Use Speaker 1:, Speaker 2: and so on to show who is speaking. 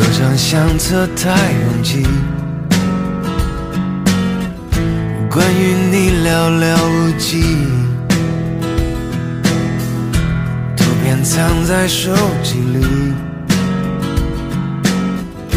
Speaker 1: 这张相册太拥挤关于你寥寥无几图片藏在手机里